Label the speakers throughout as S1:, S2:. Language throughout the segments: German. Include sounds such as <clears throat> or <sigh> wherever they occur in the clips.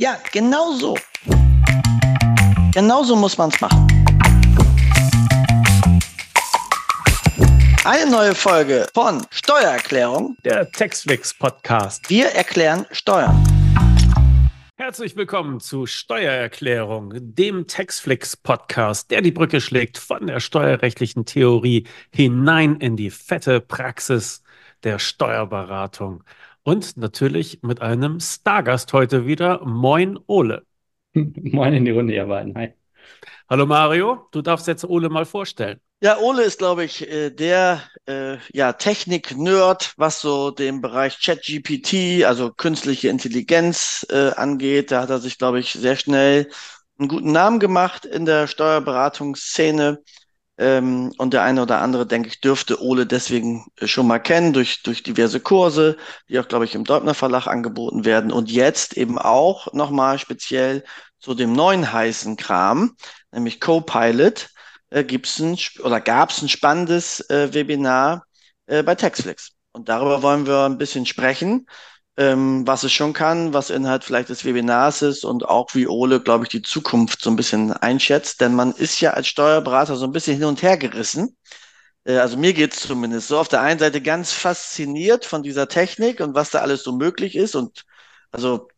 S1: Ja, genau so. Genau so muss man es machen. Eine neue Folge von Steuererklärung,
S2: der Textflix Podcast.
S1: Wir erklären Steuern.
S2: Herzlich willkommen zu Steuererklärung, dem Textflix Podcast, der die Brücke schlägt von der steuerrechtlichen Theorie hinein in die fette Praxis der Steuerberatung. Und natürlich mit einem Stargast heute wieder. Moin, Ole. <laughs>
S3: Moin in die Runde, ihr beiden. Hi.
S2: Hallo Mario, du darfst jetzt Ole mal vorstellen.
S1: Ja, Ole ist, glaube ich, äh, der äh, ja, Technik-Nerd, was so den Bereich ChatGPT, also künstliche Intelligenz äh, angeht. Da hat er sich, glaube ich, sehr schnell einen guten Namen gemacht in der Steuerberatungsszene. Ähm, und der eine oder andere, denke ich, dürfte Ole deswegen schon mal kennen durch, durch diverse Kurse, die auch, glaube ich, im Deutner Verlag angeboten werden. Und jetzt eben auch nochmal speziell zu dem neuen heißen Kram, nämlich Copilot, äh, gibt's ein, oder gab es ein spannendes äh, Webinar äh, bei Textflix. Und darüber wollen wir ein bisschen sprechen ähm, was es schon kann, was Inhalt vielleicht des Webinars ist und auch wie Ole, glaube ich, die Zukunft so ein bisschen einschätzt. Denn man ist ja als Steuerberater so ein bisschen hin und her gerissen. Äh, also mir geht es zumindest so. Auf der einen Seite ganz fasziniert von dieser Technik und was da alles so möglich ist. Und also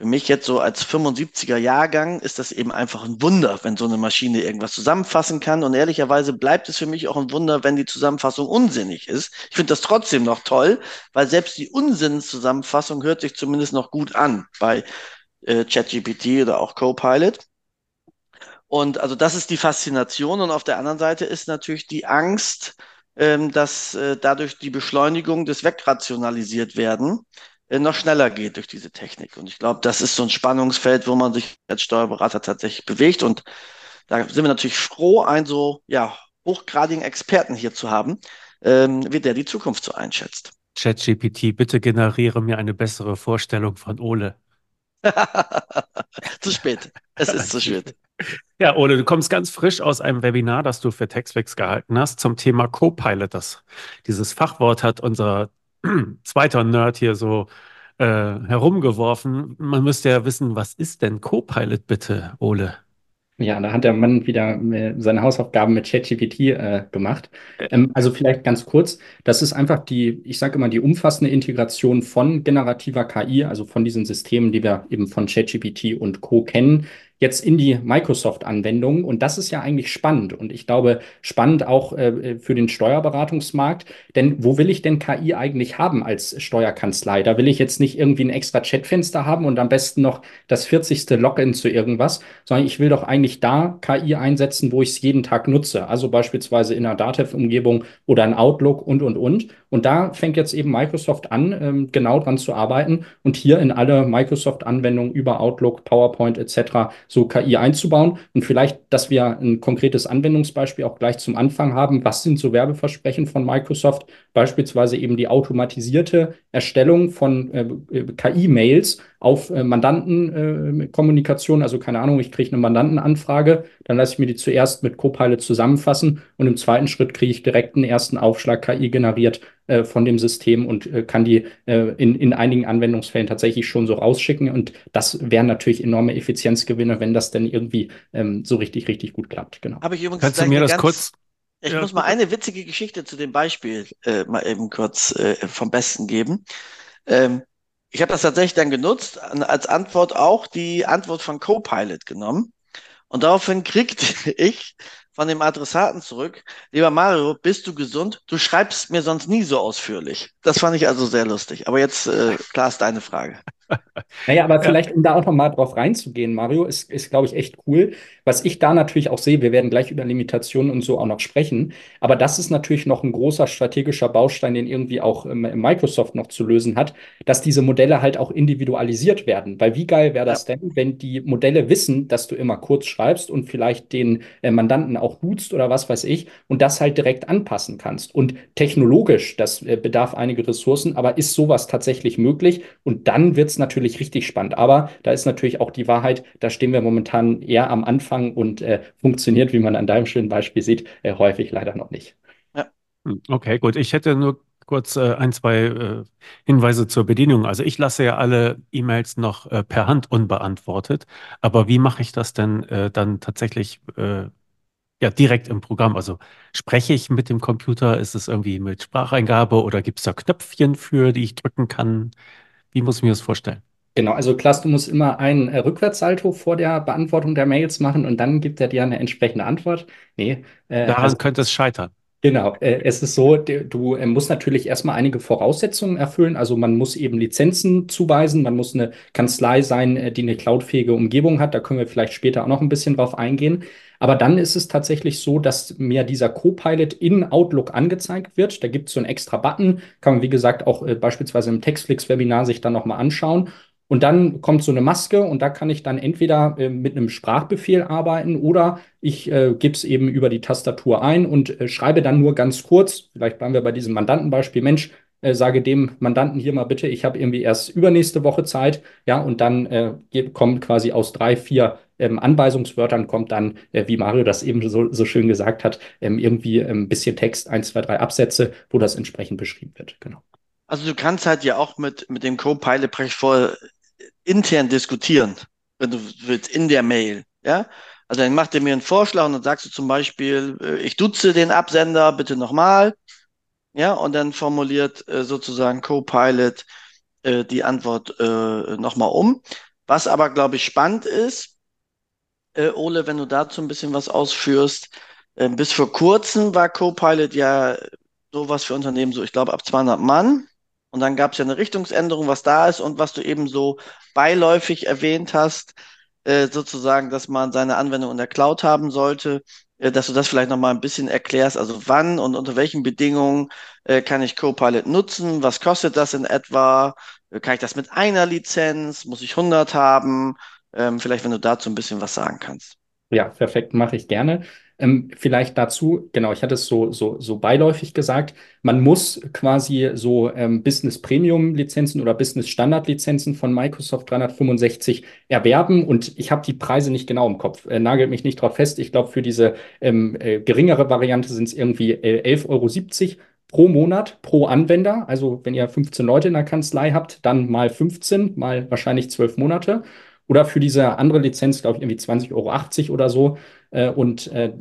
S1: für mich jetzt so als 75er Jahrgang ist das eben einfach ein Wunder, wenn so eine Maschine irgendwas zusammenfassen kann. Und ehrlicherweise bleibt es für mich auch ein Wunder, wenn die Zusammenfassung unsinnig ist. Ich finde das trotzdem noch toll, weil selbst die Unsinnszusammenfassung hört sich zumindest noch gut an bei äh, ChatGPT oder auch Copilot. Und also das ist die Faszination. Und auf der anderen Seite ist natürlich die Angst, ähm, dass äh, dadurch die Beschleunigung des Wegrationalisiert werden noch schneller geht durch diese Technik. Und ich glaube, das ist so ein Spannungsfeld, wo man sich als Steuerberater tatsächlich bewegt. Und da sind wir natürlich froh, einen so ja, hochgradigen Experten hier zu haben, ähm, wie der die Zukunft so einschätzt.
S2: ChatGPT, bitte generiere mir eine bessere Vorstellung von Ole. <laughs>
S1: zu spät. Es ist zu spät.
S2: Ja, Ole, du kommst ganz frisch aus einem Webinar, das du für Textfix gehalten hast, zum Thema Copilot. Das, dieses Fachwort hat unser <clears throat> zweiter Nerd hier so äh, herumgeworfen. Man müsste ja wissen, was ist denn Copilot bitte, Ole?
S3: Ja, da hat der Mann wieder äh, seine Hausaufgaben mit ChatGPT äh, gemacht. Äh. Ähm, also vielleicht ganz kurz, das ist einfach die, ich sage immer, die umfassende Integration von generativer KI, also von diesen Systemen, die wir eben von ChatGPT und Co. kennen, jetzt in die Microsoft-Anwendung. Und das ist ja eigentlich spannend. Und ich glaube, spannend auch äh, für den Steuerberatungsmarkt. Denn wo will ich denn KI eigentlich haben als Steuerkanzlei? Da will ich jetzt nicht irgendwie ein extra Chatfenster haben und am besten noch das 40. Login zu irgendwas, sondern ich will doch eigentlich da KI einsetzen, wo ich es jeden Tag nutze. Also beispielsweise in einer Datev-Umgebung oder in Outlook und, und, und. Und da fängt jetzt eben Microsoft an, ähm, genau dran zu arbeiten und hier in alle Microsoft-Anwendungen über Outlook, PowerPoint etc so KI einzubauen. Und vielleicht, dass wir ein konkretes Anwendungsbeispiel auch gleich zum Anfang haben. Was sind so Werbeversprechen von Microsoft? Beispielsweise eben die automatisierte Erstellung von äh, KI-Mails auf äh, Mandantenkommunikation. Äh, also keine Ahnung, ich kriege eine Mandantenanfrage, dann lasse ich mir die zuerst mit Copilot zusammenfassen und im zweiten Schritt kriege ich direkt einen ersten Aufschlag KI generiert äh, von dem System und äh, kann die äh, in, in einigen Anwendungsfällen tatsächlich schon so rausschicken. Und das wären natürlich enorme Effizienzgewinne, wenn das denn irgendwie ähm, so richtig, richtig gut klappt.
S1: Genau. Habe ich übrigens
S2: Kannst du mir das kurz
S1: ich ja. muss mal eine witzige Geschichte zu dem Beispiel äh, mal eben kurz äh, vom Besten geben. Ähm, ich habe das tatsächlich dann genutzt, als Antwort auch die Antwort von Copilot genommen. Und daraufhin kriegte <laughs> ich von dem Adressaten zurück, lieber Mario, bist du gesund? Du schreibst mir sonst nie so ausführlich. Das fand ich also sehr lustig. Aber jetzt, äh, klar ist deine Frage.
S3: Naja, aber vielleicht, um da auch noch mal drauf reinzugehen, Mario, ist, ist glaube ich, echt cool. Was ich da natürlich auch sehe, wir werden gleich über Limitationen und so auch noch sprechen, aber das ist natürlich noch ein großer strategischer Baustein, den irgendwie auch Microsoft noch zu lösen hat, dass diese Modelle halt auch individualisiert werden. Weil wie geil wäre das ja. denn, wenn die Modelle wissen, dass du immer kurz schreibst und vielleicht den äh, Mandanten auch duzt oder was weiß ich und das halt direkt anpassen kannst. Und technologisch, das äh, bedarf einige Ressourcen, aber ist sowas tatsächlich möglich? Und dann wird es natürlich richtig spannend. Aber da ist natürlich auch die Wahrheit, da stehen wir momentan eher am Anfang und äh, funktioniert, wie man an deinem schönen Beispiel sieht, äh, häufig leider noch nicht.
S2: Ja. Hm, okay, gut. Ich hätte nur kurz äh, ein, zwei äh, Hinweise zur Bedienung. Also ich lasse ja alle E-Mails noch äh, per Hand unbeantwortet. Aber wie mache ich das denn äh, dann tatsächlich äh, ja, direkt im Programm? Also spreche ich mit dem Computer? Ist es irgendwie mit Spracheingabe oder gibt es da Knöpfchen für, die ich drücken kann? Wie muss ich mir das vorstellen?
S3: Genau, also Klaas, du musst immer ein äh, Rückwärtssalto vor der Beantwortung der Mails machen und dann gibt er dir eine entsprechende Antwort.
S2: Nee, äh, Daran also, könnte es scheitern.
S3: Genau, äh, es ist so, du musst natürlich erstmal einige Voraussetzungen erfüllen. Also man muss eben Lizenzen zuweisen, man muss eine Kanzlei sein, äh, die eine cloudfähige Umgebung hat. Da können wir vielleicht später auch noch ein bisschen drauf eingehen. Aber dann ist es tatsächlich so, dass mir dieser Copilot in Outlook angezeigt wird. Da gibt es so einen extra Button, kann man wie gesagt auch äh, beispielsweise im Textflix-Webinar sich dann nochmal anschauen. Und dann kommt so eine Maske und da kann ich dann entweder äh, mit einem Sprachbefehl arbeiten oder ich äh, gebe es eben über die Tastatur ein und äh, schreibe dann nur ganz kurz, vielleicht bleiben wir bei diesem Mandantenbeispiel, Mensch, äh, sage dem Mandanten hier mal bitte, ich habe irgendwie erst übernächste Woche Zeit, ja, und dann äh, kommt quasi aus drei, vier ähm, Anweisungswörtern kommt dann, äh, wie Mario das eben so, so schön gesagt hat, ähm, irgendwie ein ähm, bisschen Text, ein, zwei, drei Absätze, wo das entsprechend beschrieben wird. Genau.
S1: Also du kannst halt ja auch mit, mit dem Co-Pilot vor intern diskutieren, wenn du willst, in der Mail. Ja? Also dann macht er mir einen Vorschlag und dann sagst du zum Beispiel, äh, ich duze den Absender bitte nochmal. Ja, und dann formuliert äh, sozusagen Copilot äh, die Antwort äh, nochmal um. Was aber, glaube ich, spannend ist, Ole, wenn du dazu ein bisschen was ausführst, bis vor kurzem war Copilot ja sowas für Unternehmen so, ich glaube, ab 200 Mann. Und dann gab es ja eine Richtungsänderung, was da ist und was du eben so beiläufig erwähnt hast, äh, sozusagen, dass man seine Anwendung in der Cloud haben sollte, äh, dass du das vielleicht nochmal ein bisschen erklärst. Also wann und unter welchen Bedingungen äh, kann ich Copilot nutzen? Was kostet das in etwa? Äh, kann ich das mit einer Lizenz? Muss ich 100 haben? Ähm, vielleicht, wenn du dazu ein bisschen was sagen kannst.
S3: Ja, perfekt, mache ich gerne. Ähm, vielleicht dazu, genau, ich hatte es so, so, so beiläufig gesagt, man muss quasi so ähm, Business Premium Lizenzen oder Business Standard Lizenzen von Microsoft 365 erwerben und ich habe die Preise nicht genau im Kopf, äh, nagelt mich nicht drauf fest. Ich glaube, für diese ähm, äh, geringere Variante sind es irgendwie äh, 11,70 Euro pro Monat, pro Anwender. Also wenn ihr 15 Leute in der Kanzlei habt, dann mal 15, mal wahrscheinlich 12 Monate. Oder für diese andere Lizenz, glaube ich, irgendwie 20,80 Euro oder so. Äh, und äh,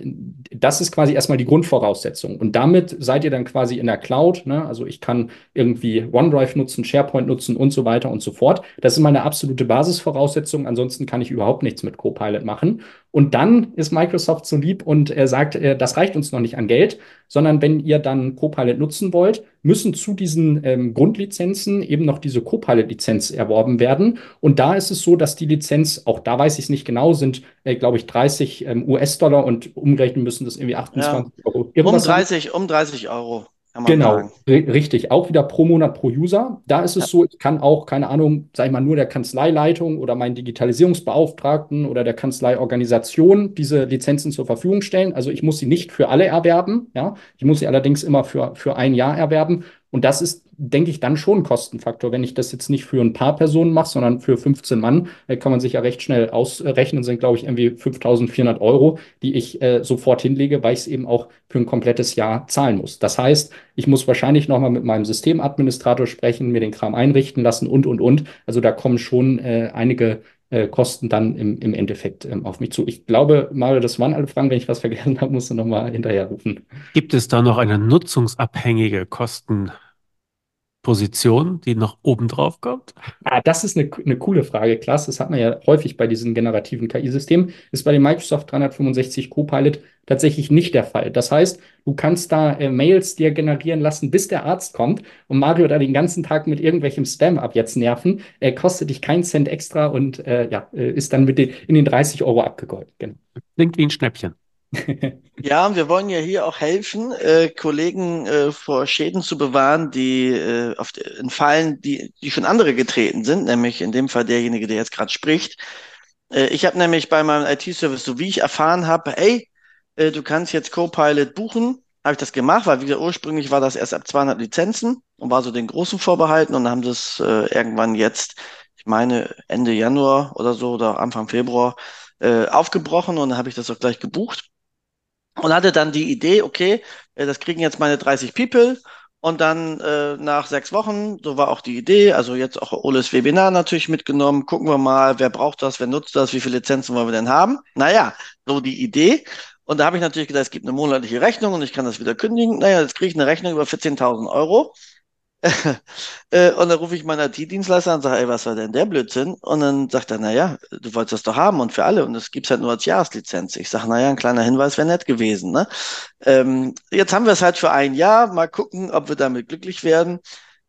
S3: das ist quasi erstmal die Grundvoraussetzung. Und damit seid ihr dann quasi in der Cloud. Ne? Also ich kann irgendwie OneDrive nutzen, SharePoint nutzen und so weiter und so fort. Das ist meine absolute Basisvoraussetzung. Ansonsten kann ich überhaupt nichts mit Copilot machen. Und dann ist Microsoft so lieb und er sagt, äh, das reicht uns noch nicht an Geld, sondern wenn ihr dann Copilot nutzen wollt, müssen zu diesen ähm, Grundlizenzen eben noch diese Copilot-Lizenz erworben werden. Und da ist es so, dass die Lizenz, auch da weiß ich es nicht genau, sind, äh, glaube ich, 30 ähm, US-Dollar und umgerechnet müssen das irgendwie 28 ja. Euro.
S1: Um 30, um 30 Euro.
S3: Genau, richtig. Auch wieder pro Monat pro User. Da ist es ja. so, ich kann auch, keine Ahnung, sag ich mal, nur der Kanzleileitung oder meinen Digitalisierungsbeauftragten oder der Kanzleiorganisation diese Lizenzen zur Verfügung stellen. Also ich muss sie nicht für alle erwerben. Ja, ich muss sie allerdings immer für, für ein Jahr erwerben. Und das ist, denke ich, dann schon ein Kostenfaktor. Wenn ich das jetzt nicht für ein paar Personen mache, sondern für 15 Mann, äh, kann man sich ja recht schnell ausrechnen, sind, glaube ich, irgendwie 5400 Euro, die ich äh, sofort hinlege, weil ich es eben auch für ein komplettes Jahr zahlen muss. Das heißt, ich muss wahrscheinlich nochmal mit meinem Systemadministrator sprechen, mir den Kram einrichten lassen und, und, und. Also da kommen schon äh, einige äh, Kosten dann im, im Endeffekt ähm, auf mich zu. Ich glaube, Mario, das waren alle Fragen. Wenn ich was vergessen <laughs> habe, musst du nochmal hinterher rufen.
S2: Gibt es da noch eine nutzungsabhängige Kosten? Position, die noch oben drauf kommt?
S3: Ah, das ist eine, eine coole Frage, Klaas. Das hat man ja häufig bei diesen generativen KI-Systemen. Ist bei dem Microsoft 365 Copilot tatsächlich nicht der Fall. Das heißt, du kannst da äh, Mails dir generieren lassen, bis der Arzt kommt und Mario da den ganzen Tag mit irgendwelchem Spam ab jetzt nerven. Er kostet dich keinen Cent extra und äh, ja, äh, ist dann mit den, in den 30 Euro abgegolten.
S2: Genau. Klingt wie ein Schnäppchen. <laughs>
S1: Ja, wir wollen ja hier auch helfen, äh, Kollegen äh, vor Schäden zu bewahren, die äh, auf, in Fallen, die, die schon andere getreten sind, nämlich in dem Fall derjenige, der jetzt gerade spricht. Äh, ich habe nämlich bei meinem IT-Service, so wie ich erfahren habe, ey, äh, du kannst jetzt Copilot buchen, habe ich das gemacht, weil wieder ursprünglich war das erst ab 200 Lizenzen und war so den großen vorbehalten und haben es äh, irgendwann jetzt, ich meine Ende Januar oder so oder Anfang Februar, äh, aufgebrochen und dann habe ich das auch gleich gebucht und hatte dann die Idee, okay, äh, das kriegen jetzt meine 30 People Und dann äh, nach sechs Wochen, so war auch die Idee, also jetzt auch Oles Webinar natürlich mitgenommen, gucken wir mal, wer braucht das, wer nutzt das, wie viele Lizenzen wollen wir denn haben. Naja, so die Idee. Und da habe ich natürlich gedacht, es gibt eine monatliche Rechnung und ich kann das wieder kündigen. Naja, jetzt kriege ich eine Rechnung über 14.000 Euro. <laughs> Äh, und dann rufe ich meinen IT-Dienstleister und sage, ey, was war denn der Blödsinn? Und dann sagt er, naja, du wolltest das doch haben und für alle und das gibt's halt nur als Jahreslizenz. Ich sage, naja, ein kleiner Hinweis wäre nett gewesen. Ne? Ähm, jetzt haben wir es halt für ein Jahr. Mal gucken, ob wir damit glücklich werden.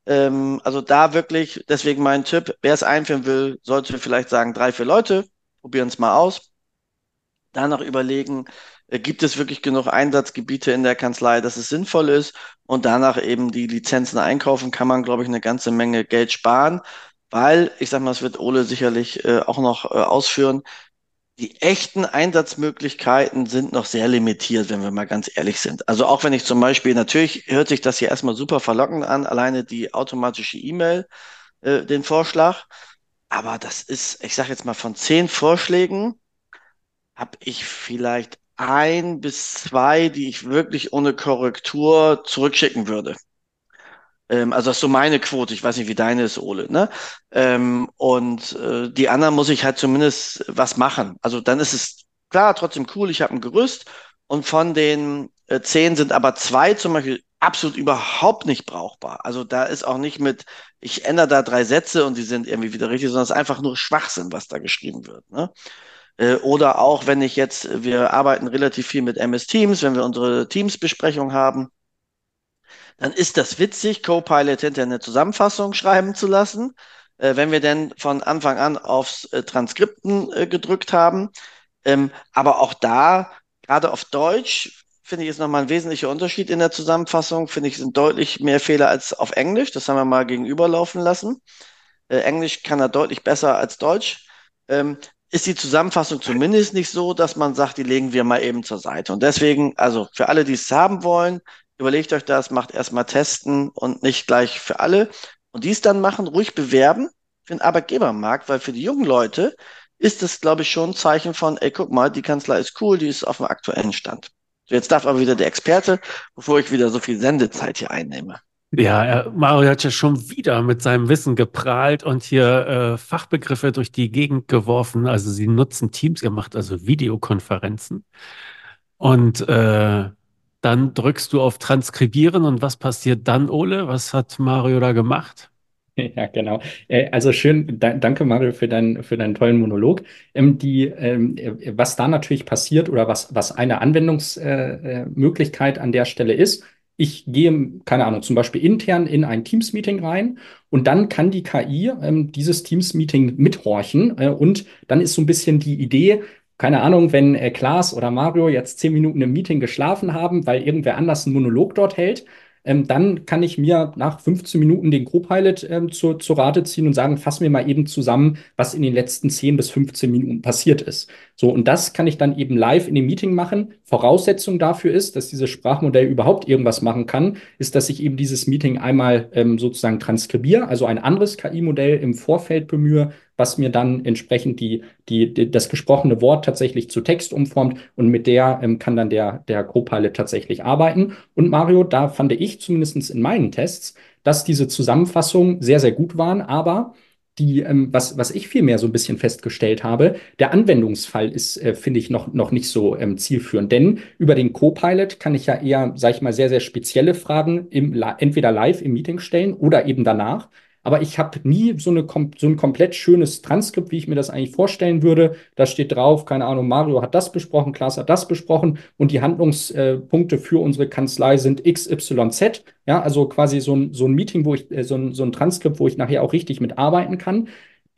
S1: Ähm, also da wirklich, deswegen mein Tipp, wer es einführen will, sollte vielleicht sagen, drei, vier Leute, probieren es mal aus. Danach überlegen, äh, gibt es wirklich genug Einsatzgebiete in der Kanzlei, dass es sinnvoll ist und danach eben die Lizenzen einkaufen, kann man, glaube ich, eine ganze Menge Geld sparen, weil, ich sage mal, es wird Ole sicherlich äh, auch noch äh, ausführen, die echten Einsatzmöglichkeiten sind noch sehr limitiert, wenn wir mal ganz ehrlich sind. Also auch wenn ich zum Beispiel, natürlich hört sich das hier erstmal super verlockend an, alleine die automatische E-Mail, äh, den Vorschlag. Aber das ist, ich sage jetzt mal, von zehn Vorschlägen habe ich vielleicht ein bis zwei, die ich wirklich ohne Korrektur zurückschicken würde. Ähm, also das ist so meine Quote. Ich weiß nicht, wie deine ist, Ole. Ne? Ähm, und äh, die anderen muss ich halt zumindest was machen. Also dann ist es klar, trotzdem cool, ich habe ein Gerüst. Und von den äh, zehn sind aber zwei zum Beispiel absolut überhaupt nicht brauchbar. Also da ist auch nicht mit, ich ändere da drei Sätze und die sind irgendwie wieder richtig, sondern es ist einfach nur Schwachsinn, was da geschrieben wird. Ne? Äh, oder auch, wenn ich jetzt, wir arbeiten relativ viel mit MS Teams, wenn wir unsere Teams-Besprechung haben, dann ist das witzig, Copilot hinter eine Zusammenfassung schreiben zu lassen. Äh, wenn wir denn von Anfang an aufs äh, Transkripten äh, gedrückt haben. Ähm, aber auch da, gerade auf Deutsch, finde ich, ist nochmal ein wesentlicher Unterschied in der Zusammenfassung. Finde ich, sind deutlich mehr Fehler als auf Englisch. Das haben wir mal gegenüberlaufen lassen. Äh, Englisch kann er deutlich besser als Deutsch. Ähm, ist die Zusammenfassung zumindest nicht so, dass man sagt, die legen wir mal eben zur Seite. Und deswegen, also für alle, die es haben wollen, überlegt euch das, macht erstmal testen und nicht gleich für alle. Und dies dann machen, ruhig bewerben für den Arbeitgebermarkt, weil für die jungen Leute ist das, glaube ich, schon ein Zeichen von, ey, guck mal, die Kanzlei ist cool, die ist auf dem aktuellen Stand. So, jetzt darf aber wieder der Experte, bevor ich wieder so viel Sendezeit hier einnehme.
S2: Ja, er, Mario hat ja schon wieder mit seinem Wissen geprahlt und hier äh, Fachbegriffe durch die Gegend geworfen. Also sie nutzen Teams, ihr macht also Videokonferenzen. Und äh, dann drückst du auf Transkribieren und was passiert dann, Ole? Was hat Mario da gemacht? <laughs>
S3: Ja, genau. Äh, also schön, da, danke Mario für, dein, für deinen tollen Monolog. Ähm, die, ähm, äh, was da natürlich passiert oder was, was eine Anwendungsmöglichkeit äh, an der Stelle ist, ich gehe, keine Ahnung, zum Beispiel intern in ein Teams-Meeting rein und dann kann die KI ähm, dieses Teams-Meeting mithorchen äh, und dann ist so ein bisschen die Idee, keine Ahnung, wenn äh, Klaas oder Mario jetzt zehn Minuten im Meeting geschlafen haben, weil irgendwer anders einen Monolog dort hält, ähm, dann kann ich mir nach 15 Minuten den Copilot ähm, zur, zur Rate ziehen und sagen, fass mir mal eben zusammen, was in den letzten 10 bis 15 Minuten passiert ist. So, und das kann ich dann eben live in dem Meeting machen. Voraussetzung dafür ist, dass dieses Sprachmodell überhaupt irgendwas machen kann, ist, dass ich eben dieses Meeting einmal ähm, sozusagen transkribiere, also ein anderes KI-Modell im Vorfeld bemühe, was mir dann entsprechend die, die, die, das gesprochene Wort tatsächlich zu Text umformt und mit der ähm, kann dann der, der Copilot tatsächlich arbeiten. Und Mario, da fand ich zumindest in meinen Tests, dass diese Zusammenfassungen sehr, sehr gut waren, aber die, ähm, was, was ich vielmehr so ein bisschen festgestellt habe, der Anwendungsfall ist, äh, finde ich, noch, noch nicht so ähm, zielführend. Denn über den Copilot kann ich ja eher, sage ich mal, sehr, sehr spezielle Fragen im, entweder live im Meeting stellen oder eben danach. Aber ich habe nie so, eine, so ein komplett schönes Transkript, wie ich mir das eigentlich vorstellen würde. Da steht drauf, keine Ahnung, Mario hat das besprochen, Klaas hat das besprochen und die Handlungspunkte für unsere Kanzlei sind XYZ. Ja, also quasi so ein, so ein Meeting, wo ich, äh, so, ein, so ein Transkript, wo ich nachher auch richtig mitarbeiten kann.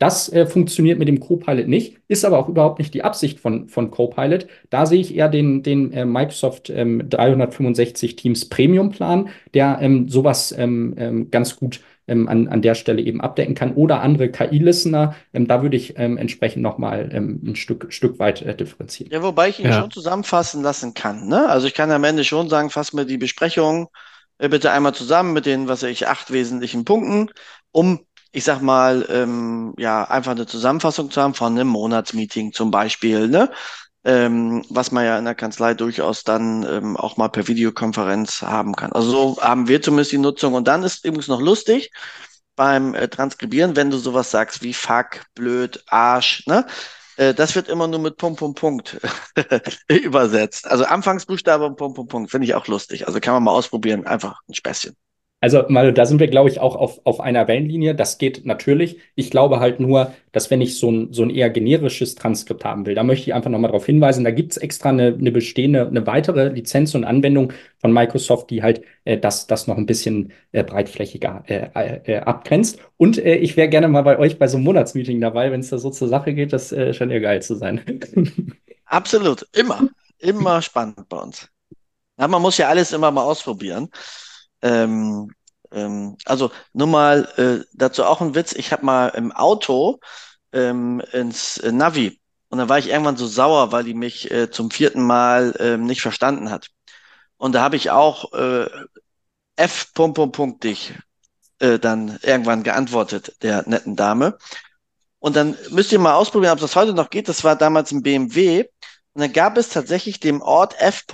S3: Das äh, funktioniert mit dem Copilot nicht, ist aber auch überhaupt nicht die Absicht von, von Copilot. Da sehe ich eher den, den äh, Microsoft ähm, 365 Teams Premium Plan, der ähm, sowas ähm, ähm ganz gut ähm, an, an der Stelle eben abdecken kann oder andere KI-Listener. Ähm, da würde ich ähm, entsprechend nochmal ähm, ein Stück, Stück weit äh, differenzieren.
S1: Ja, wobei ich ihn ja. schon zusammenfassen lassen kann. Ne? Also ich kann am Ende schon sagen, fass mir die Besprechung äh, bitte einmal zusammen mit den, was weiß ich, acht wesentlichen Punkten, um ich sag mal, ähm, ja, einfach eine Zusammenfassung zu haben von einem Monatsmeeting zum Beispiel, ne? Ähm, was man ja in der Kanzlei durchaus dann ähm, auch mal per Videokonferenz haben kann. Also so haben wir zumindest die Nutzung. Und dann ist übrigens noch lustig beim äh, Transkribieren, wenn du sowas sagst wie fuck, blöd, Arsch, ne? Äh, das wird immer nur mit Punkt, Punkt, Punkt <laughs> übersetzt. Also Anfangsbuchstabe und Punkt, Punkt, Punkt. Finde ich auch lustig. Also kann man mal ausprobieren. Einfach ein Späßchen.
S3: Also, mal, da sind wir, glaube ich, auch auf, auf einer Wellenlinie. Das geht natürlich. Ich glaube halt nur, dass wenn ich so ein, so ein eher generisches Transkript haben will, da möchte ich einfach nochmal darauf hinweisen, da gibt es extra eine, eine bestehende, eine weitere Lizenz und Anwendung von Microsoft, die halt äh, das, das noch ein bisschen äh, breitflächiger äh, äh, abgrenzt. Und äh, ich wäre gerne mal bei euch bei so einem Monatsmeeting dabei, wenn es da so zur Sache geht. Das äh, scheint ja geil zu sein. <laughs>
S1: Absolut. Immer. Immer spannend bei uns. Ja, man muss ja alles immer mal ausprobieren. Ähm, ähm, also nur mal äh, dazu auch ein Witz. Ich habe mal im Auto ähm, ins äh, Navi und dann war ich irgendwann so sauer, weil die mich äh, zum vierten Mal äh, nicht verstanden hat. Und da habe ich auch äh, F. Punkt, Punkt, Punkt dich äh, dann irgendwann geantwortet, der netten Dame. Und dann müsst ihr mal ausprobieren, ob das heute noch geht. Das war damals ein BMW. Und dann gab es tatsächlich dem Ort F.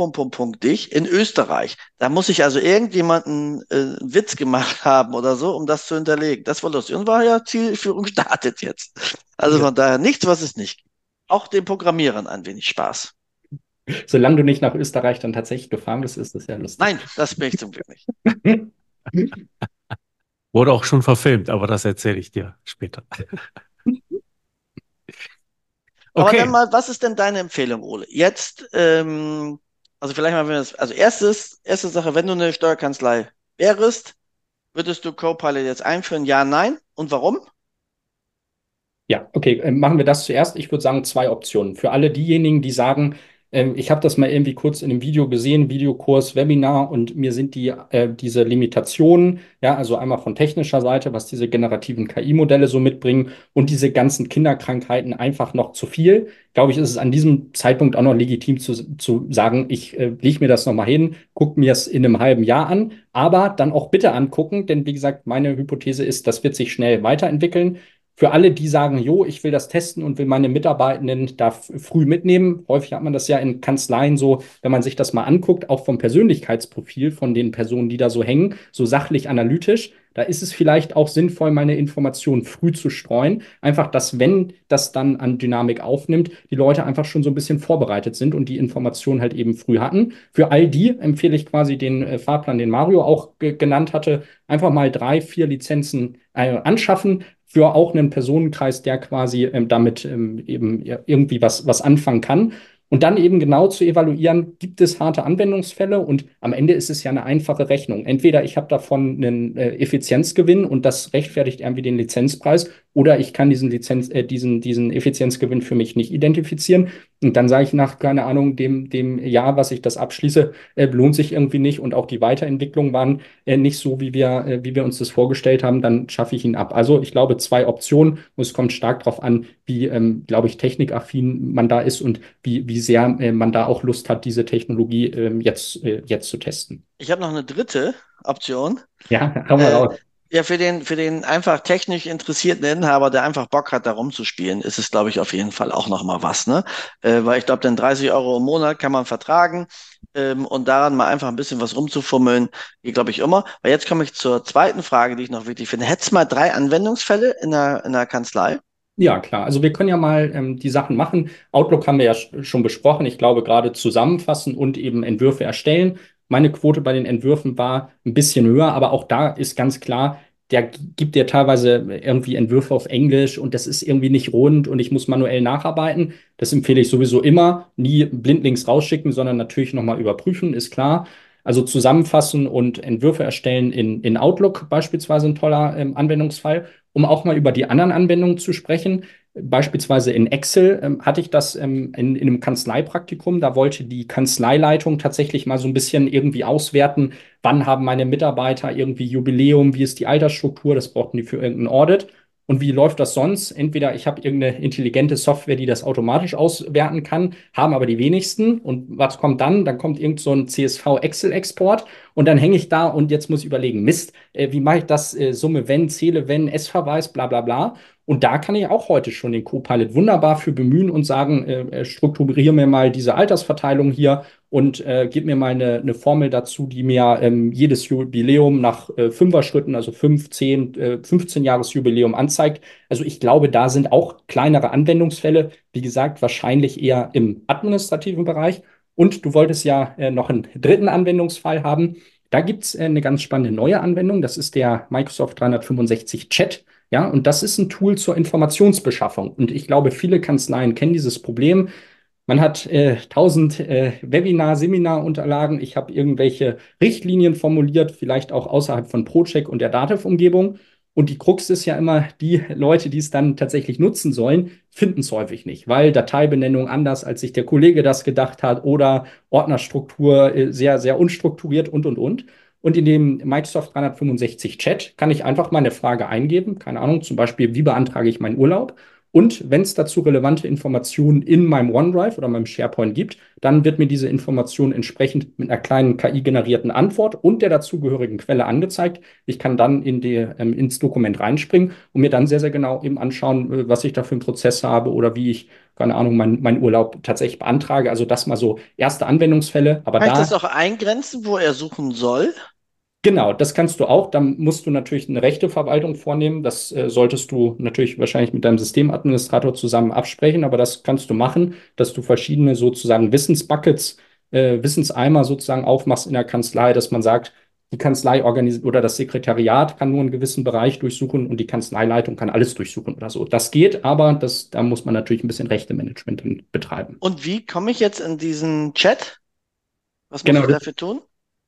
S1: dich in Österreich. Da muss ich also irgendjemanden äh, einen Witz gemacht <laughs> haben oder so, um das zu hinterlegen. Das war lustig. Und war ja Zielführung <laughs> startet jetzt. Also ja. von daher nichts, was es nicht gibt. Auch den Programmierern ein wenig Spaß.
S3: Solange du nicht nach Österreich dann tatsächlich gefahren bist, ist das ja lustig.
S1: Nein, das bin ich zum Glück nicht. <laughs>
S2: Wurde auch schon verfilmt, aber das erzähle ich dir später.
S1: Aber dann mal, was ist denn deine Empfehlung, Ole? Jetzt, ähm, also vielleicht mal, wenn das, also erstes, erste Sache, wenn du eine Steuerkanzlei wärst, würdest du Copilot jetzt einführen? Ja, nein? Und warum?
S3: Ja, okay, äh, machen wir das zuerst. Ich würde sagen, zwei Optionen. Für alle diejenigen, die sagen, ähm, ich habe das mal irgendwie kurz in einem Video gesehen, Videokurs, Webinar, und mir sind die, äh, diese Limitationen, ja, also einmal von technischer Seite, was diese generativen KI-Modelle so mitbringen und diese ganzen Kinderkrankheiten einfach noch zu viel. Glaube ich, ist es an diesem Zeitpunkt auch noch legitim zu, zu sagen, ich äh, lege mir das nochmal hin, gucke mir es in einem halben Jahr an, aber dann auch bitte angucken, denn wie gesagt, meine Hypothese ist, das wird sich schnell weiterentwickeln für alle, die sagen, jo, ich will das testen und will meine Mitarbeitenden da früh mitnehmen. Häufig hat man das ja in Kanzleien so, wenn man sich das mal anguckt, auch vom Persönlichkeitsprofil von den Personen, die da so hängen, so sachlich analytisch. Da ist es vielleicht auch sinnvoll, meine Informationen früh zu streuen. Einfach, dass wenn das dann an Dynamik aufnimmt, die Leute einfach schon so ein bisschen vorbereitet sind und die Informationen halt eben früh hatten. Für all die empfehle ich quasi den äh, Fahrplan, den Mario auch genannt hatte. Einfach mal drei, vier Lizenzen äh, anschaffen, für auch einen Personenkreis, der quasi ähm, damit ähm, eben irgendwie was, was anfangen kann. Und dann eben genau zu evaluieren, gibt es harte Anwendungsfälle und am Ende ist es ja eine einfache Rechnung. Entweder ich habe davon einen äh, Effizienzgewinn und das rechtfertigt irgendwie den Lizenzpreis oder ich kann diesen Lizenz, äh, diesen, diesen Effizienzgewinn für mich nicht identifizieren. Und dann sage ich nach, keine Ahnung, dem, dem Jahr, was ich das abschließe, äh, lohnt sich irgendwie nicht und auch die Weiterentwicklungen waren äh, nicht so, wie wir, äh, wie wir uns das vorgestellt haben, dann schaffe ich ihn ab. Also ich glaube, zwei Optionen und es kommt stark darauf an, wie, ähm, glaube ich, technikaffin man da ist und wie, wie sehr äh, man da auch Lust hat, diese Technologie ähm, jetzt, äh, jetzt zu testen.
S1: Ich habe noch eine dritte Option.
S3: Ja, hau mal raus.
S1: Ja, für den, für den einfach technisch interessierten Inhaber, der einfach Bock hat, da rumzuspielen, ist es, glaube ich, auf jeden Fall auch nochmal was, ne? Äh, weil ich glaube, dann 30 Euro im Monat kann man vertragen ähm, und daran mal einfach ein bisschen was rumzufummeln, geht, glaube ich, immer. Weil jetzt komme ich zur zweiten Frage, die ich noch wichtig finde. Hättest du mal drei Anwendungsfälle in der, in der Kanzlei?
S3: Ja, klar. Also wir können ja mal ähm, die Sachen machen. Outlook haben wir ja schon besprochen. Ich glaube, gerade zusammenfassen und eben Entwürfe erstellen meine Quote bei den Entwürfen war ein bisschen höher, aber auch da ist ganz klar, der gibt dir teilweise irgendwie Entwürfe auf Englisch und das ist irgendwie nicht rund und ich muss manuell nacharbeiten. Das empfehle ich sowieso immer. Nie blindlings rausschicken, sondern natürlich nochmal überprüfen, ist klar. Also zusammenfassen und Entwürfe erstellen in, in Outlook beispielsweise ein toller ähm, Anwendungsfall. Um auch mal über die anderen Anwendungen zu sprechen, Beispielsweise in Excel ähm, hatte ich das ähm, in, in, einem Kanzleipraktikum. Da wollte die Kanzleileitung tatsächlich mal so ein bisschen irgendwie auswerten, wann haben meine Mitarbeiter irgendwie Jubiläum, wie ist die Altersstruktur, das brauchten die für irgendein Audit. Und wie läuft das sonst? Entweder ich habe irgendeine intelligente Software, die das automatisch auswerten kann, haben aber die wenigsten. Und was kommt dann? Dann kommt irgend so ein CSV-Excel-Export und dann hänge ich da und jetzt muss ich überlegen, Mist, äh, wie mache ich das? Äh, Summe wenn, Zähle wenn, S-Verweis, bla bla bla. Und da kann ich auch heute schon den Copilot wunderbar für bemühen und sagen, äh, äh strukturiere mir mal diese Altersverteilung hier und äh, gib mir mal eine, eine Formel dazu, die mir ähm, jedes Jubiläum nach äh, Fünfer-Schritten, also 15, äh, 15 Jahres Jubiläum anzeigt. Also ich glaube, da sind auch kleinere Anwendungsfälle, wie gesagt, wahrscheinlich eher im administrativen Bereich. Und du wolltest ja äh, noch einen dritten Anwendungsfall haben. Da gibt es äh, eine ganz spannende neue Anwendung. Das ist der Microsoft 365 Chat. Ja, und das ist ein Tool zur Informationsbeschaffung. Und ich glaube, viele Kanzleien kennen dieses Problem. Man hat äh, tausend äh, Webinar, Seminarunterlagen. Ich habe irgendwelche Richtlinien formuliert, vielleicht auch außerhalb von ProCheck und der Dativ-Umgebung. Und die Krux ist ja immer, die Leute, die es dann tatsächlich nutzen sollen, finden es häufig nicht, weil Dateibenennung anders, als sich der Kollege das gedacht hat oder Ordnerstruktur äh, sehr, sehr unstrukturiert und, und, und. Und in dem Microsoft 365 Chat kann ich einfach mal eine Frage eingeben, keine Ahnung, zum Beispiel, wie beantrage ich meinen Urlaub? Und wenn es dazu relevante Informationen in meinem OneDrive oder meinem SharePoint gibt, dann wird mir diese Information entsprechend mit einer kleinen KI-generierten Antwort und der dazugehörigen Quelle angezeigt. Ich kann dann in die, ähm, ins Dokument reinspringen und mir dann sehr, sehr genau eben anschauen, äh, was ich da für einen Prozess habe oder wie ich, keine Ahnung, meinen mein Urlaub tatsächlich beantrage. Also das mal so erste Anwendungsfälle. Aber
S1: Kann
S3: da,
S1: ich das auch eingrenzen, wo er suchen soll?
S3: Genau, das kannst du auch. Dann musst du natürlich eine Rechteverwaltung vornehmen. Das äh, solltest du natürlich wahrscheinlich mit deinem Systemadministrator zusammen absprechen, aber das kannst du machen, dass du verschiedene sozusagen Wissensbuckets, äh, Wissenseimer sozusagen aufmachst in der Kanzlei, dass man sagt, die Kanzlei organisiert oder das Sekretariat kann nur einen gewissen Bereich durchsuchen und die Kanzleileitung kann alles durchsuchen oder so. Das geht, aber das, da muss man natürlich ein bisschen Rechtemanagement betreiben.
S1: Und wie komme ich jetzt in diesen Chat? Was muss genau, ich dafür tun?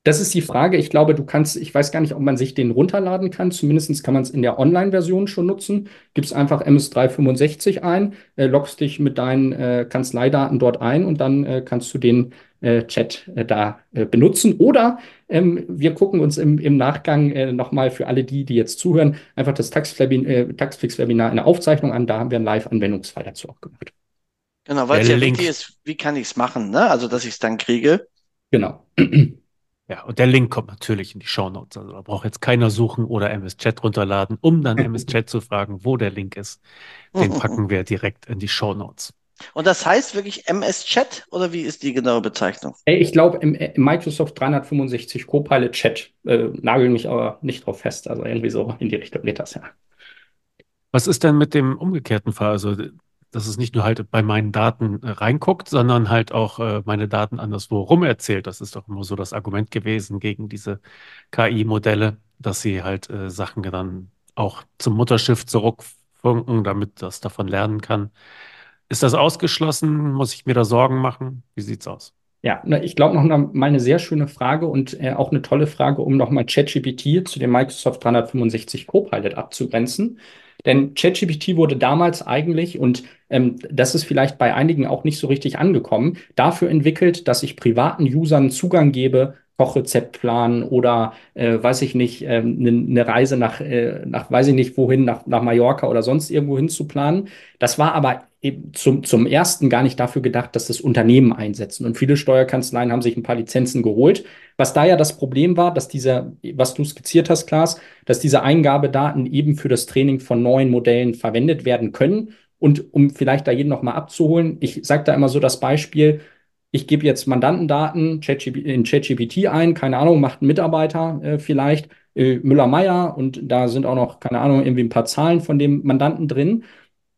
S3: Das ist die Frage. Ich glaube, du kannst, ich weiß gar nicht, ob man sich den runterladen kann. Zumindest kann man es in der Online-Version schon nutzen. Gibst einfach MS365 ein, äh, loggst dich mit deinen äh, Kanzleidaten dort ein und dann äh, kannst du den äh, Chat äh, da äh, benutzen. Oder ähm, wir gucken uns im, im Nachgang äh, nochmal für alle die, die jetzt zuhören, einfach das Taxflix-Webinar in der Aufzeichnung an. Da haben wir einen Live-Anwendungsfall dazu auch gemacht.
S1: Genau, weil es ja wichtig ist, wie kann ich es machen, ne? Also, dass ich es dann kriege.
S3: Genau. <clears throat>
S2: Ja, und der Link kommt natürlich in die Show Notes. Also da braucht jetzt keiner suchen oder MS Chat runterladen, um dann <laughs> MS Chat zu fragen, wo der Link ist. Den packen wir direkt in die Show Notes.
S1: Und das heißt wirklich MS Chat oder wie ist die genaue Bezeichnung?
S3: Ich glaube im, im, Microsoft 365 Copilot Chat. Äh, nagel mich aber nicht drauf fest. Also irgendwie so in die Richtung geht das ja.
S2: Was ist denn mit dem umgekehrten Fall? Also dass es nicht nur halt bei meinen Daten äh, reinguckt, sondern halt auch äh, meine Daten anderswo rum erzählt. Das ist doch immer so das Argument gewesen gegen diese KI-Modelle, dass sie halt äh, Sachen dann auch zum Mutterschiff zurückfunken, damit das davon lernen kann. Ist das ausgeschlossen? Muss ich mir da Sorgen machen? Wie sieht's aus?
S3: Ja, ich glaube noch mal eine sehr schöne Frage und äh, auch eine tolle Frage, um nochmal ChatGPT zu dem Microsoft 365 Copilot abzugrenzen. Denn ChatGPT wurde damals eigentlich, und ähm, das ist vielleicht bei einigen auch nicht so richtig angekommen, dafür entwickelt, dass ich privaten Usern Zugang gebe, Kochrezeptplan oder äh, weiß ich nicht, eine ähm, ne, ne Reise nach, äh, nach, weiß ich nicht wohin, nach, nach Mallorca oder sonst irgendwo hin zu planen. Das war aber zum, zum ersten gar nicht dafür gedacht, dass das Unternehmen einsetzen. Und viele Steuerkanzleien haben sich ein paar Lizenzen geholt. Was da ja das Problem war, dass dieser, was du skizziert hast, Klaas, dass diese Eingabedaten eben für das Training von neuen Modellen verwendet werden können. Und um vielleicht da jeden nochmal abzuholen, ich sage da immer so das Beispiel, ich gebe jetzt Mandantendaten in ChatGPT ein, keine Ahnung, macht ein Mitarbeiter äh, vielleicht, äh, Müller-Meyer und da sind auch noch, keine Ahnung, irgendwie ein paar Zahlen von dem Mandanten drin.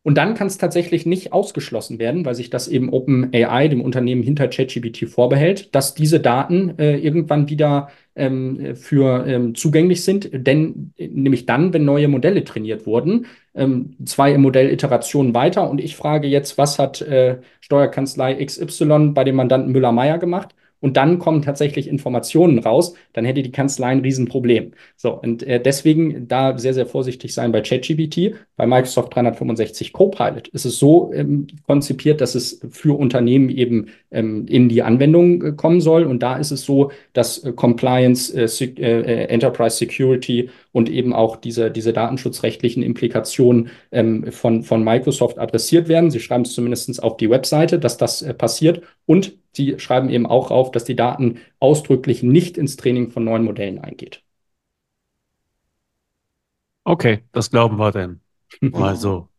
S3: Und dann kann es tatsächlich nicht ausgeschlossen werden, weil sich das eben OpenAI, dem Unternehmen hinter ChatGPT, vorbehält, dass diese Daten äh, irgendwann wieder ähm, für ähm, zugänglich sind. Denn nämlich dann, wenn neue Modelle trainiert wurden, ähm, zwei Modelliterationen weiter. Und ich frage jetzt, was hat äh, Steuerkanzlei XY bei dem Mandanten Müller-Meyer gemacht? Und dann kommen tatsächlich Informationen raus, dann hätte die Kanzlei ein Riesenproblem. So, und äh, deswegen da sehr, sehr vorsichtig sein bei ChatGPT. Bei Microsoft 365 Copilot ist es so ähm, konzipiert, dass es für Unternehmen eben ähm, in die Anwendung äh, kommen soll. Und da ist es so, dass äh, Compliance, äh, äh, Enterprise Security und eben auch diese, diese datenschutzrechtlichen Implikationen ähm, von, von Microsoft adressiert werden. Sie schreiben es zumindest auf die Webseite, dass das äh, passiert. Und sie schreiben eben auch auf, dass die Daten ausdrücklich nicht ins Training von neuen Modellen eingeht.
S2: Okay, das glauben wir denn. Mal so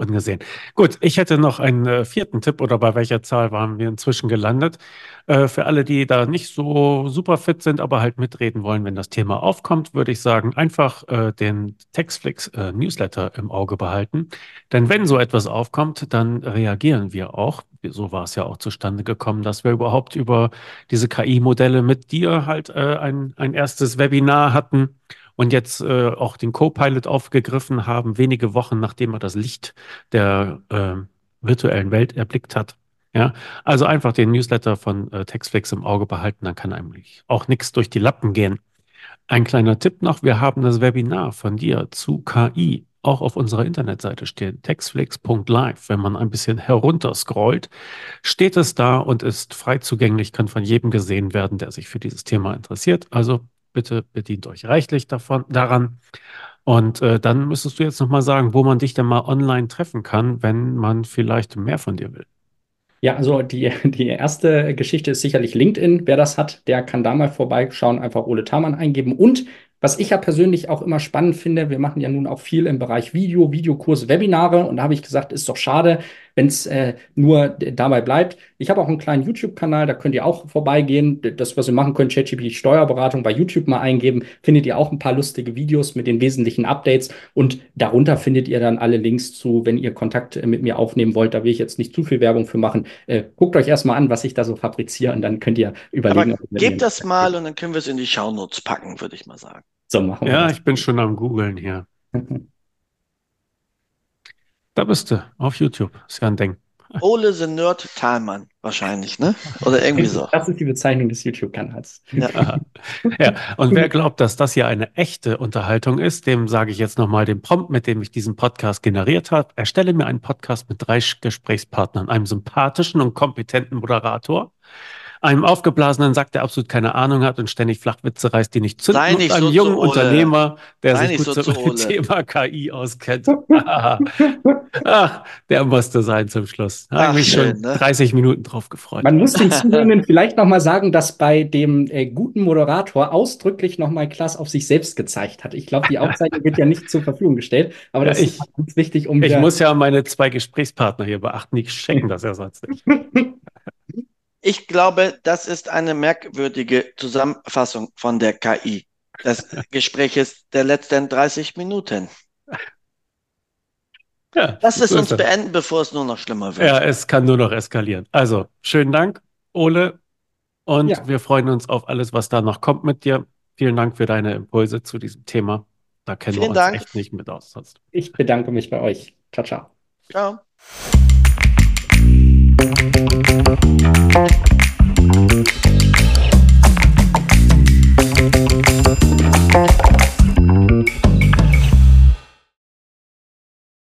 S2: ungesehen. Gut, ich hätte noch einen äh, vierten Tipp oder bei welcher Zahl waren wir inzwischen gelandet? Äh, für alle, die da nicht so super fit sind, aber halt mitreden wollen, wenn das Thema aufkommt, würde ich sagen, einfach äh, den Textflix äh, Newsletter im Auge behalten. Denn wenn so etwas aufkommt, dann reagieren wir auch. So war es ja auch zustande gekommen, dass wir überhaupt über diese KI-Modelle mit dir halt äh, ein, ein erstes Webinar hatten und jetzt äh, auch den Copilot aufgegriffen haben, wenige Wochen nachdem er das Licht der äh, virtuellen Welt erblickt hat. Ja, also einfach den Newsletter von äh, Textflix im Auge behalten, dann kann eigentlich auch nichts durch die Lappen gehen. Ein kleiner Tipp noch, wir haben das Webinar von dir zu KI auch auf unserer Internetseite stehen, textflix.live. Wenn man ein bisschen herunterscrollt, steht es da und ist frei zugänglich, kann von jedem gesehen werden, der sich für dieses Thema interessiert. Also Bitte bedient euch reichlich davon, daran. Und äh, dann müsstest du jetzt nochmal sagen, wo man dich denn mal online treffen kann, wenn man vielleicht mehr von dir will.
S3: Ja, also die, die erste Geschichte ist sicherlich LinkedIn. Wer das hat, der kann da mal vorbeischauen, einfach Ole Thamann eingeben. Und was ich ja persönlich auch immer spannend finde, wir machen ja nun auch viel im Bereich Video, Videokurs, Webinare. Und da habe ich gesagt, ist doch schade, wenn es äh, nur dabei bleibt. Ich habe auch einen kleinen YouTube-Kanal, da könnt ihr auch vorbeigehen. Das, was ihr machen könnt, ChatGPT Steuerberatung bei YouTube mal eingeben, findet ihr auch ein paar lustige Videos mit den wesentlichen Updates. Und darunter findet ihr dann alle Links zu, wenn ihr Kontakt äh, mit mir aufnehmen wollt. Da will ich jetzt nicht zu viel Werbung für machen. Äh, guckt euch erstmal an, was ich da so fabriziere und dann könnt ihr überlegen.
S1: Aber gebt das mal und dann können wir es in die Shownotes packen, würde ich mal sagen.
S2: So machen wir Ja, das. ich bin schon am Googlen hier. <laughs> Da bist du, auf YouTube. Ist ja ein Ding.
S1: Ole the Nerd Talmann, wahrscheinlich, ne? Oder irgendwie so.
S3: Das ist die Bezeichnung des YouTube-Kanals.
S2: Ja. <laughs> ja, und wer glaubt, dass das hier eine echte Unterhaltung ist, dem sage ich jetzt nochmal den Prompt, mit dem ich diesen Podcast generiert habe. Erstelle mir einen Podcast mit drei Gesprächspartnern, einem sympathischen und kompetenten Moderator, einem aufgeblasenen Sack, der absolut keine Ahnung hat und ständig Flachwitze reißt, die nicht zünden,
S1: nicht
S2: und einem
S1: so
S2: jungen
S1: zu
S2: Unternehmer, der
S1: Sei
S2: sich
S1: nicht
S2: gut
S1: so
S2: zum. Thema KI auskennt. Ach, <laughs> der musste sein zum Schluss. Da habe mich
S1: schön,
S2: schon
S1: ne?
S2: 30 Minuten drauf gefreut.
S3: Man muss den Zuhörenden vielleicht nochmal sagen, dass bei dem äh, guten Moderator ausdrücklich nochmal Klaas auf sich selbst gezeigt hat. Ich glaube, die Aufzeichnung wird ja nicht zur Verfügung gestellt, aber
S2: Ja,
S3: das
S2: ich-
S3: ist ganz wichtig, um
S2: Ich muss ja meine zwei Gesprächspartner hier beachten, die checken das ja sonst nicht. <laughs>
S1: Ich glaube, das ist eine merkwürdige Zusammenfassung von der KI. Das <laughs> Gespräch ist der letzten 30 Minuten.
S2: Ja,
S1: Lass es
S2: so
S1: uns beenden, bevor es nur noch schlimmer wird.
S2: Ja, es kann nur noch eskalieren. Also, schönen Dank, Ole. Und
S3: Ja.
S2: wir freuen uns auf alles, was da noch kommt mit dir. Vielen Dank für deine Impulse zu diesem Thema. Da kennen wir
S1: Vielen
S2: uns
S1: Dank.
S2: echt nicht mit aus sonst.
S3: Ich bedanke mich bei euch. Ciao, ciao.
S1: Ciao.
S4: Thank